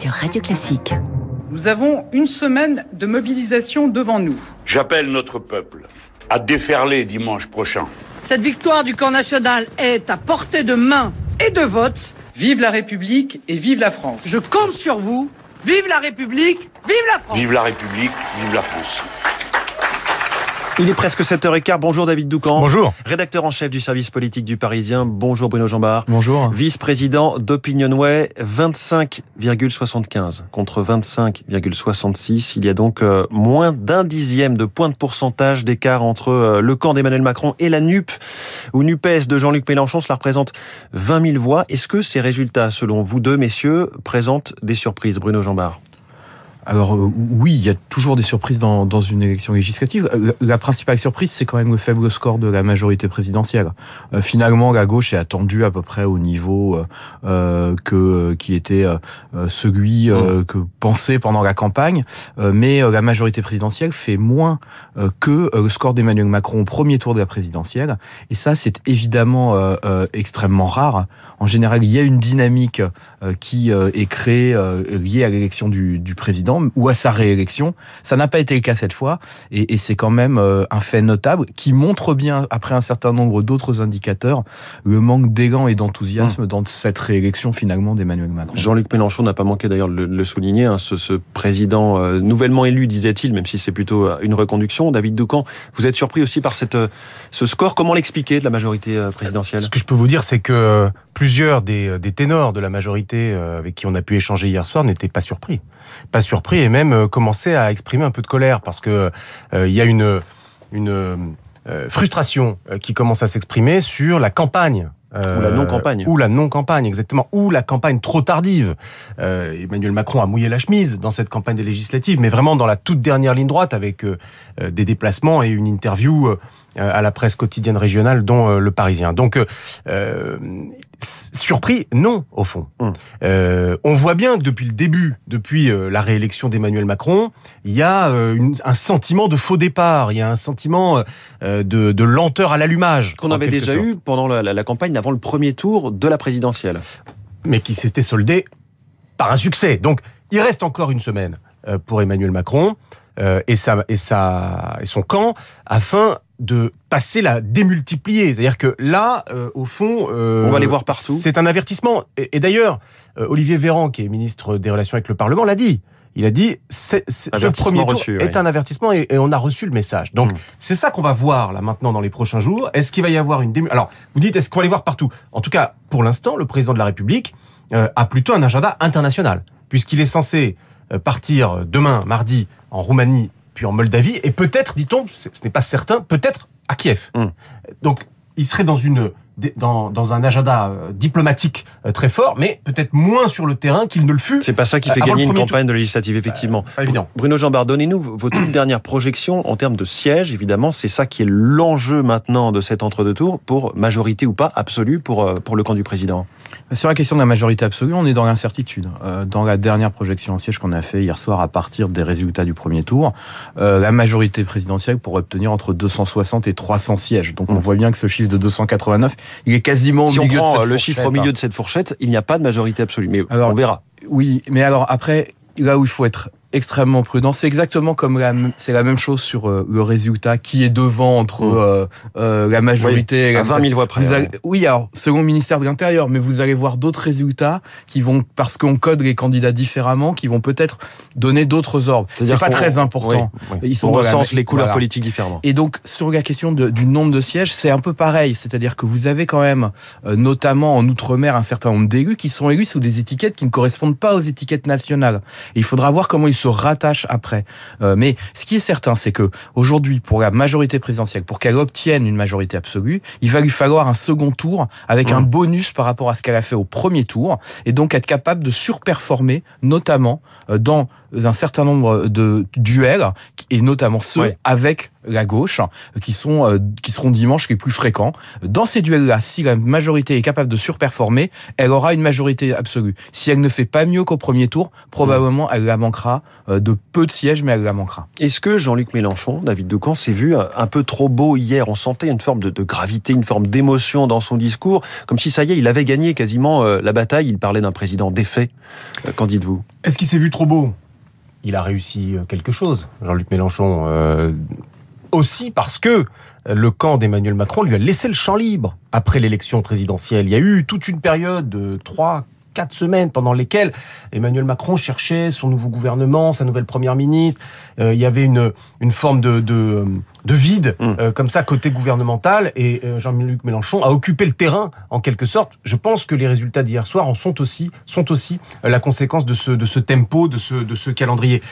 sur Radio Classique. Nous avons une semaine de mobilisation devant nous. J'appelle notre peuple à déferler dimanche prochain. Cette victoire du camp national est à portée de main et de vote. Vive la République et vive la France. Je compte sur vous. Vive la République, vive la France. Vive la République, vive la France. Il est presque 7h15. Bonjour David Doucan. Bonjour. Rédacteur en chef du service politique du Parisien. Bonjour Bruno Jambard. Bonjour. Vice-président d'Opinionway, 25,75 contre 25,66. Il y a donc euh, moins d'un dixième de point de pourcentage d'écart entre euh, le camp d'Emmanuel Macron et la NUP ou NUPES de Jean-Luc Mélenchon. Cela représente 20 000 voix. Est-ce que ces résultats, selon vous deux, messieurs, présentent des surprises Bruno Jambard? Alors euh, oui, il y a toujours des surprises dans, dans une élection législative. Euh, la, principale surprise, c'est quand même le faible score de la majorité présidentielle. Euh, finalement, la gauche est attendue à peu près au niveau euh, que qui était celui mmh. que pensait pendant la campagne, mais la majorité présidentielle fait moins que le score d'Emmanuel Macron au premier tour de la présidentielle. Et ça, c'est évidemment extrêmement rare. En général, il y a une dynamique qui est créée liée à l'élection du, du président ou à sa réélection. Ça n'a pas été le cas cette fois, et, c'est quand même euh, un fait notable qui montre bien, après un certain nombre d'autres indicateurs, le manque d'élan et d'enthousiasme mmh. dans cette réélection finalement d'Emmanuel Macron. Jean-Luc Mélenchon n'a pas manqué d'ailleurs de le, souligner, hein, ce, président euh, nouvellement élu, disait-il, même si c'est plutôt euh, une reconduction. David Doucan, vous êtes surpris aussi par cette, ce score. Comment l'expliquer de la majorité présidentielle? Ce que je peux vous dire, c'est que plusieurs des, des ténors de la majorité avec qui on a pu échanger hier soir n'étaient pas surpris. Pas surpris et même euh, commencer à exprimer un peu de colère parce que euh, il y a une une euh, frustration qui commence à s'exprimer sur la campagne ou la non-campagne. Ou la non-campagne, exactement. Ou la campagne trop tardive. Emmanuel Macron a mouillé la chemise dans cette campagne des législatives, mais vraiment dans la toute dernière ligne droite avec des déplacements et une interview à la presse quotidienne régionale, dont Le Parisien. Donc, surpris, non, au fond. Hum. Euh, on voit bien que depuis le début, depuis euh, la réélection d'Emmanuel Macron, il y a euh, un sentiment de faux départ, il y a un sentiment de, lenteur à l'allumage. Qu'on avait déjà eu pendant la, campagne avant le premier tour de la présidentielle. Mais qui s'était soldé par un succès. Donc, il reste encore une semaine pour Emmanuel Macron et, sa, et, sa, et son camp afin de passer la démultiplier. C'est-à-dire que là, euh, au fond, euh, on va les voir partout. C'est un avertissement. Et, d'ailleurs, euh, Olivier Véran, qui est ministre des Relations avec le Parlement, l'a dit. Il a dit c'est, ce premier tour est un avertissement et, on a reçu le message. Donc hmm. c'est ça qu'on va voir là maintenant dans les prochains jours. Est-ce qu'il va y avoir une démultiplication Alors vous dites est-ce qu'on va les voir partout? En tout cas, pour l'instant, le président de la République a plutôt un agenda international puisqu'il est censé partir demain, mardi, en Roumanie puis en Moldavie, et peut-être, dit-on, ce n'est pas certain, peut-être à Kiev. Hum. Donc, il serait dans une dans, dans un agenda euh, diplomatique euh, très fort, mais peut-être moins sur le terrain qu'il ne le fut. C'est pas ça qui fait gagner une campagne de législative, effectivement. Euh, évident. Bruno Jambard, donnez-nous vos toutes dernières projections en termes de sièges. Évidemment, c'est ça qui est l'enjeu maintenant de cet entre-deux tours, pour majorité ou pas absolue pour, pour le camp du président? Sur la question de la majorité absolue, on est dans l'incertitude. Dans la dernière projection en siège qu'on a fait hier soir à partir des résultats du premier tour, la majorité présidentielle pourrait obtenir entre 260 et 300 sièges. Donc on mmh. voit bien que ce chiffre de 289 il est quasiment au milieu de cette le chiffre au milieu de cette fourchette, il n'y a pas de majorité absolue. Mais on verra. Oui, mais alors après, là où il faut être extrêmement prudent. C'est exactement comme la, c'est la même chose sur euh, le résultat qui est devant entre mmh. euh, euh, la majorité. Oui, à 20 000 voix près. oui, alors selon le ministère de l'Intérieur, mais vous allez voir d'autres résultats qui vont parce qu'on code les candidats différemment, qui vont peut-être donner d'autres ordres. C'est pas très important. Ils sont on recense les couleurs politiques différemment. Et donc sur la question de, du nombre de sièges, c'est un peu pareil. C'est-à-dire que vous avez quand même, notamment en outre-mer, un certain nombre d'élus qui sont élus sous des étiquettes qui ne correspondent pas aux étiquettes nationales. Et il faudra voir comment ils se rattache après. Euh, mais ce qui est certain, c'est que aujourd'hui, pour la majorité présidentielle, pour qu'elle obtienne une majorité absolue, il va lui falloir un second tour avec un bonus par rapport à ce qu'elle a fait au premier tour, et donc être capable de surperformer, notamment euh, dans un certain nombre de duels, et notamment ceux avec la gauche, qui sont euh, qui seront dimanche les plus fréquents. Dans ces duels-là, si la majorité est capable de surperformer, elle aura une majorité absolue. Si elle ne fait pas mieux qu'au premier tour, probablement elle la manquera euh, de peu de sièges, mais elle la manquera. Est-ce que Jean-Luc Mélenchon, David Decamp, s'est vu un peu trop beau hier? On sentait une forme de, gravité, une forme d'émotion dans son discours, comme si ça y est, il avait gagné quasiment euh, la bataille. Il parlait d'un président défait. Qu'en dites-vous? Est-ce qu'il s'est vu trop beau? Il a réussi quelque chose, Jean-Luc Mélenchon aussi parce que le camp d'Emmanuel Macron lui a laissé le champ libre après l'élection présidentielle. Il y a eu toute une période de trois, quatre semaines pendant lesquelles Emmanuel Macron cherchait son nouveau gouvernement, sa nouvelle première ministre. Euh, il y avait une, une forme de, de, de vide mm. euh, comme ça côté gouvernemental et euh, Jean-Luc Mélenchon a occupé le terrain en quelque sorte. Je pense que les résultats d'hier soir en sont aussi sont aussi la conséquence de ce de ce tempo, de ce de ce calendrier.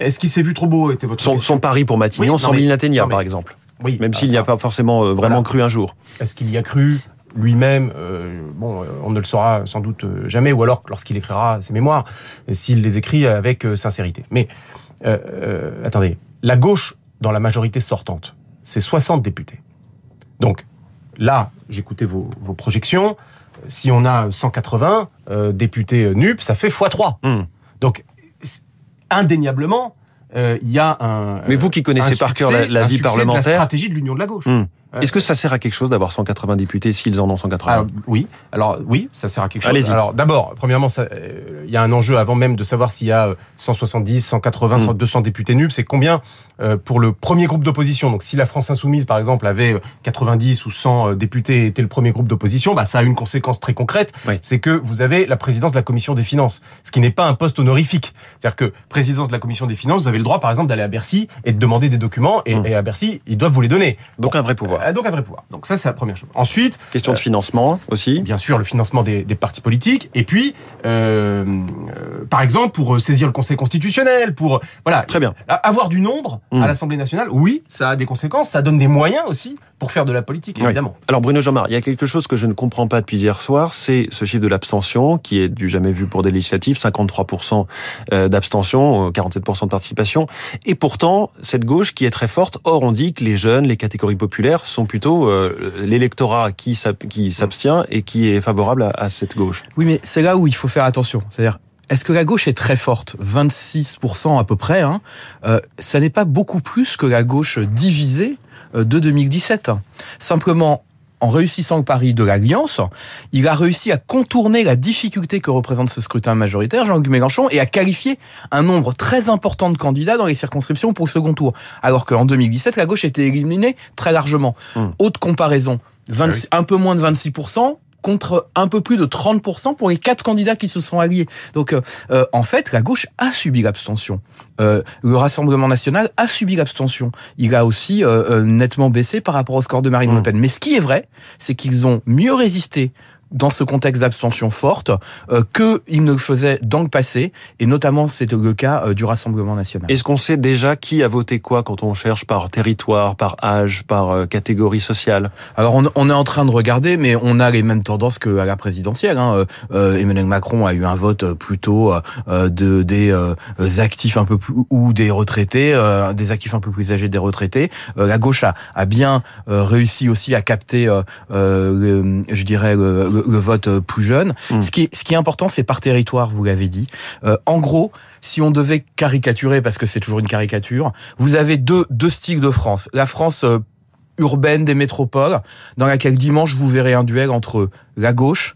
Est-ce qu'il s'est vu trop beau était votre son, son pari pour Matignon, oui, 100 000 par exemple. Oui, même s'il n'y a pas forcément euh, vraiment cru un jour. Est-ce qu'il y a cru lui-même euh, Bon, euh, on ne le saura sans doute jamais, ou alors lorsqu'il écrira ses mémoires, s'il les écrit avec sincérité. Mais attendez, la gauche dans la majorité sortante, c'est 60 députés. Donc là, j'écoutais vos, vos projections. Si on a 180 députés NUP, ça fait x3. Hmm. Donc indéniablement, euh, il y a un. Mais vous qui connaissez par cœur la, vie parlementaire, la stratégie de l'union de la gauche. Hmm. Est-ce que ça sert à quelque chose d'avoir 180 députés s'ils en ont 180 Oui. Alors oui, ça sert à quelque chose. Alors d'abord, premièrement, euh, il y a un enjeu avant même de savoir s'il y a 170, 180, 200 députés NUP. C'est combien euh, pour le premier groupe d'opposition? Donc si la France insoumise, par exemple, avait 90 ou 100 députés et était le premier groupe d'opposition, bah ça a une conséquence très concrète. C'est que vous avez la présidence de la commission des finances, ce qui n'est pas un poste honorifique. C'est-à-dire que présidence de la commission des finances, vous avez le droit, par exemple, d'aller à Bercy et de demander des documents et, mmh. à Bercy, ils doivent vous les donner. Donc un vrai pouvoir. Euh, donc un vrai pouvoir. Donc ça, c'est la première chose. Ensuite, question de euh, financement aussi. Bien sûr, le financement des, partis politiques. Et puis, euh, par exemple, pour saisir le Conseil constitutionnel, pour voilà, très bien, avoir du nombre à hmm. l'Assemblée nationale. Oui, ça a des conséquences. Ça donne des moyens aussi pour faire de la politique, évidemment. Alors Bruno Jean-Marc, il y a quelque chose que je ne comprends pas depuis hier soir, c'est ce chiffre de l'abstention qui est du jamais vu pour des législatives, 53% d'abstention, 47% de participation. Et pourtant, cette gauche qui est très forte, or on dit que les jeunes, les catégories populaires sont plutôt euh, l'électorat qui s'abstient et qui est favorable à, cette gauche. Oui, mais c'est là où il faut faire attention. C'est-à-dire, est-ce que la gauche est très forte? 26% à peu près. Hein, euh, ça n'est pas beaucoup plus que la gauche divisée euh, de 2017. Simplement, en réussissant le pari de l'Alliance, il a réussi à contourner la difficulté que représente ce scrutin majoritaire, Jean-Luc Mélenchon, et à qualifier un nombre très important de candidats dans les circonscriptions pour le second tour. Alors qu'en 2017, la gauche était éliminée très largement. Hum. Haute comparaison, ah un peu moins de 26%, contre un peu plus de 30% pour les quatre candidats qui se sont alliés. Donc, euh, euh, en fait, la gauche a subi l'abstention. Euh, le Rassemblement national a subi l'abstention. Il a aussi nettement baissé par rapport au score de Marine Le mmh. Pen. Mais ce qui est vrai, c'est qu'ils ont mieux résisté dans ce contexte d'abstention forte euh, qu'il ne faisait dans le passé, et notamment c'est le cas euh, du Rassemblement national. Est-ce qu'on sait déjà qui a voté quoi quand on cherche par territoire, par âge, par euh, catégorie sociale? Alors on, on, est en train de regarder, mais on a les mêmes tendances qu'à la présidentielle. Hein. Euh, Emmanuel Macron a eu un vote plutôt de des actifs un peu plus ou des retraités, des actifs un peu plus âgés des retraités. la gauche a, a bien réussi aussi à capter, je dirais, le, le, vote euh, plus jeune. Ce, qui est, ce qui est important, c'est par territoire, vous l'avez dit. Euh, en gros, si on devait caricaturer, parce que c'est toujours une caricature, vous avez deux, deux styles de France. La France euh, urbaine des métropoles, dans laquelle dimanche vous verrez un duel entre la gauche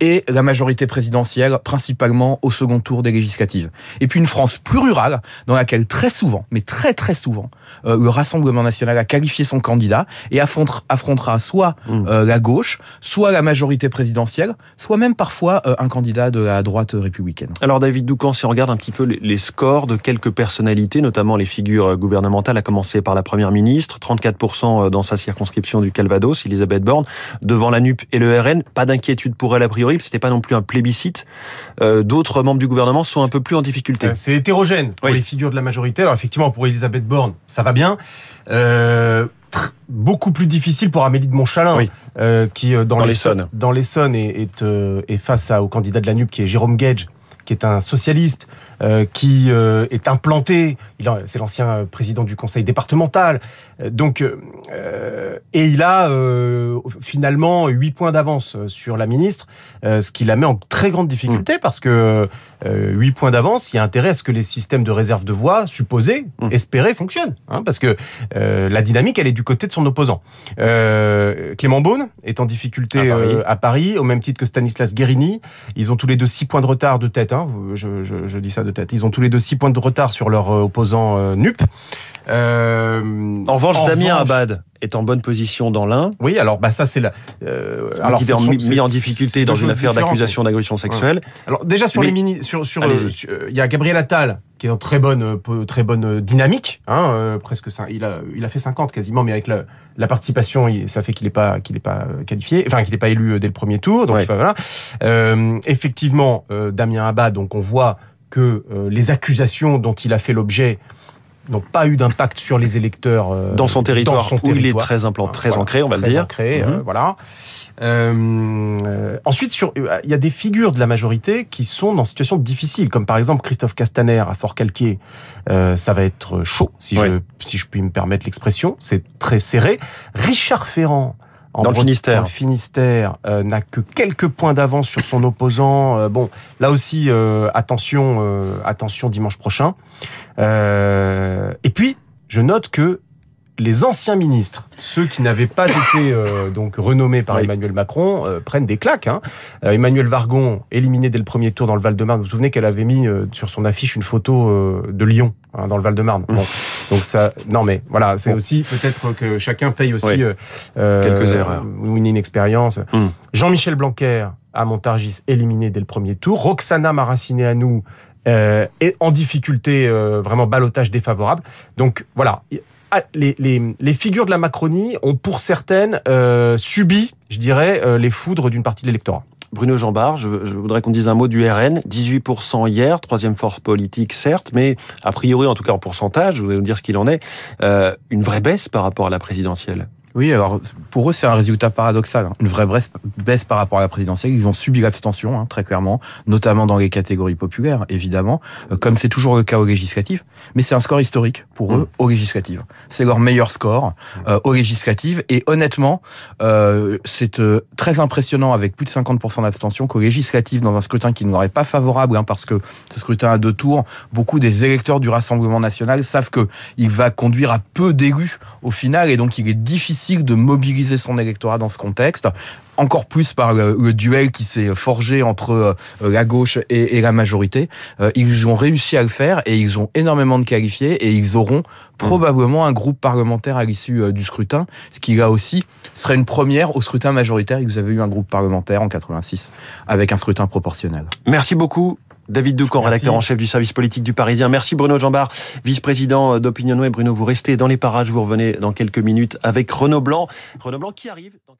et la majorité présidentielle, principalement au second tour des législatives. Et puis une France plus rurale, dans laquelle très souvent, mais très très souvent, euh, le Rassemblement national a qualifié son candidat et affrontera, soit mmh. euh, la gauche, soit la majorité présidentielle, soit même parfois euh, un candidat de la droite républicaine. Alors David Doucan, si on regarde un petit peu les, scores de quelques personnalités, notamment les figures gouvernementales, à commencer par la Première ministre, 34% dans sa circonscription du Calvados, Elisabeth Borne, devant la NUP et le RN, pas d'inquiétude pour elle a priori c'était pas non plus un plébiscite. Euh, d'autres membres du gouvernement sont un peu plus en difficulté. Euh, c'est hétérogène pour les figures de la majorité. Alors effectivement, pour Elisabeth Borne, ça va bien. Euh, beaucoup plus difficile pour Amélie de Montchalin, qui dans, dans l'Essonne dans l'Essonne est, est, est, face à, au candidat de la NUP qui est Jérôme Gage qui est un socialiste, euh, qui euh, est implanté. C'est l'ancien président du conseil départemental. Donc, et il a finalement 8 points d'avance sur la ministre, ce qui la met en très grande difficulté mmh. parce que 8 points d'avance, il y a intérêt à ce que les systèmes de réserve de voix supposés, mmh. espérés, fonctionnent. Hein, parce que la dynamique, elle est du côté de son opposant. Clément Beaune est en difficulté à Paris. au même titre que Stanislas Guérini. Ils ont tous les deux 6 points de retard de tête. Hein, je, dis ça de tête. Ils ont tous les deux 6 points de retard sur leur euh, opposant euh, NUP. Euh, en revanche, Damien Abad est en bonne position dans l'un. Oui, alors bah ça c'est la. Euh, alors il est, mis en difficulté dans une affaire d'accusation d'agression sexuelle. Alors déjà sur les mini, sur sur, euh, il y a Gabriel Attal qui est en très bonne très bonne dynamique, hein, presque il a il a fait 50 quasiment, mais avec la, la participation, ça fait qu'il n'est pas qu'il est pas qualifié, enfin qu'il n'est pas élu dès le premier tour. Donc voilà. effectivement, Damien Abad, donc on voit que les accusations dont il a fait l'objet n'ont pas eu d'impact sur les électeurs euh, dans son territoire où il est très implanté, très ancré, on va le dire. Ancré, euh, mhm. voilà. Euh, ensuite, sur, il y a des figures de la majorité qui sont dans situation difficile, comme par exemple Christophe Castaner à Fort-Calquier. ça va être chaud, si je si je puis me permettre l'expression. C'est très serré. Richard Ferrand dans, le Finistère, Finistère euh, n'a que quelques points d'avance sur son opposant. Euh, bon, là aussi, euh, attention, attention dimanche prochain. et puis, je note que les anciens ministres, ceux qui n'avaient pas été euh, donc renommés par Emmanuel Macron, euh, prennent des claques. Hein. Euh, Emmanuel Vargon, éliminé dès le premier tour dans le Val-de-Marne, vous vous souvenez qu'elle avait mis sur son affiche une photo de Lyon hein, dans le Val-de-Marne. Bon, donc ça, non mais voilà, c'est aussi peut-être que chacun paye aussi quelques erreurs ou une inexpérience. Hmm. Jean-Michel Blanquer à Montargis, éliminé dès le premier tour. Roxana Maraciné à nous. est en difficulté, vraiment balotage défavorable. Donc voilà, ah, les, les, figures de la Macronie ont pour certaines euh, subi, je dirais, euh, les foudres d'une partie de l'électorat. Bruno Jambard, je, voudrais qu'on dise un mot du RN. 18% hier, troisième force politique certes, mais a priori, en tout cas en pourcentage, je voudrais vous dire ce qu'il en est, euh, une vraie baisse par rapport à la présidentielle. Oui, alors pour eux, c'est un résultat paradoxal. Hein. Une vraie baisse par rapport à la présidentielle. Ils ont subi l'abstention, hein, très clairement, notamment dans les catégories populaires, évidemment, euh, comme c'est toujours le cas au législatif. Mais c'est un score historique pour eux au législatif. C'est leur meilleur score euh, au législatif. Et honnêtement, euh, c'est euh, très impressionnant avec plus de 50% d'abstention qu'au législatif, dans un scrutin qui ne est pas favorable, hein, parce que ce scrutin à deux tours, beaucoup des électeurs du Rassemblement national savent que il va conduire à peu d'élus au final, et donc il est difficile de mobiliser son électorat dans ce contexte encore plus par le, duel qui s'est forgé entre euh, la gauche et, la majorité. Euh, ils ont réussi à le faire et ils ont énormément de qualifiés et ils auront probablement un groupe parlementaire à l'issue euh, du scrutin, ce qui là aussi serait une première au scrutin majoritaire. Vous avez eu un groupe parlementaire en 86 avec un scrutin proportionnel. Merci beaucoup. David Doucan, rédacteur en chef du service politique du Parisien. Merci Bruno Jambard, vice-président d'Opinion et Bruno, vous restez dans les parages, vous revenez dans quelques minutes avec Renaud Blanc. Renaud Blanc qui arrive dans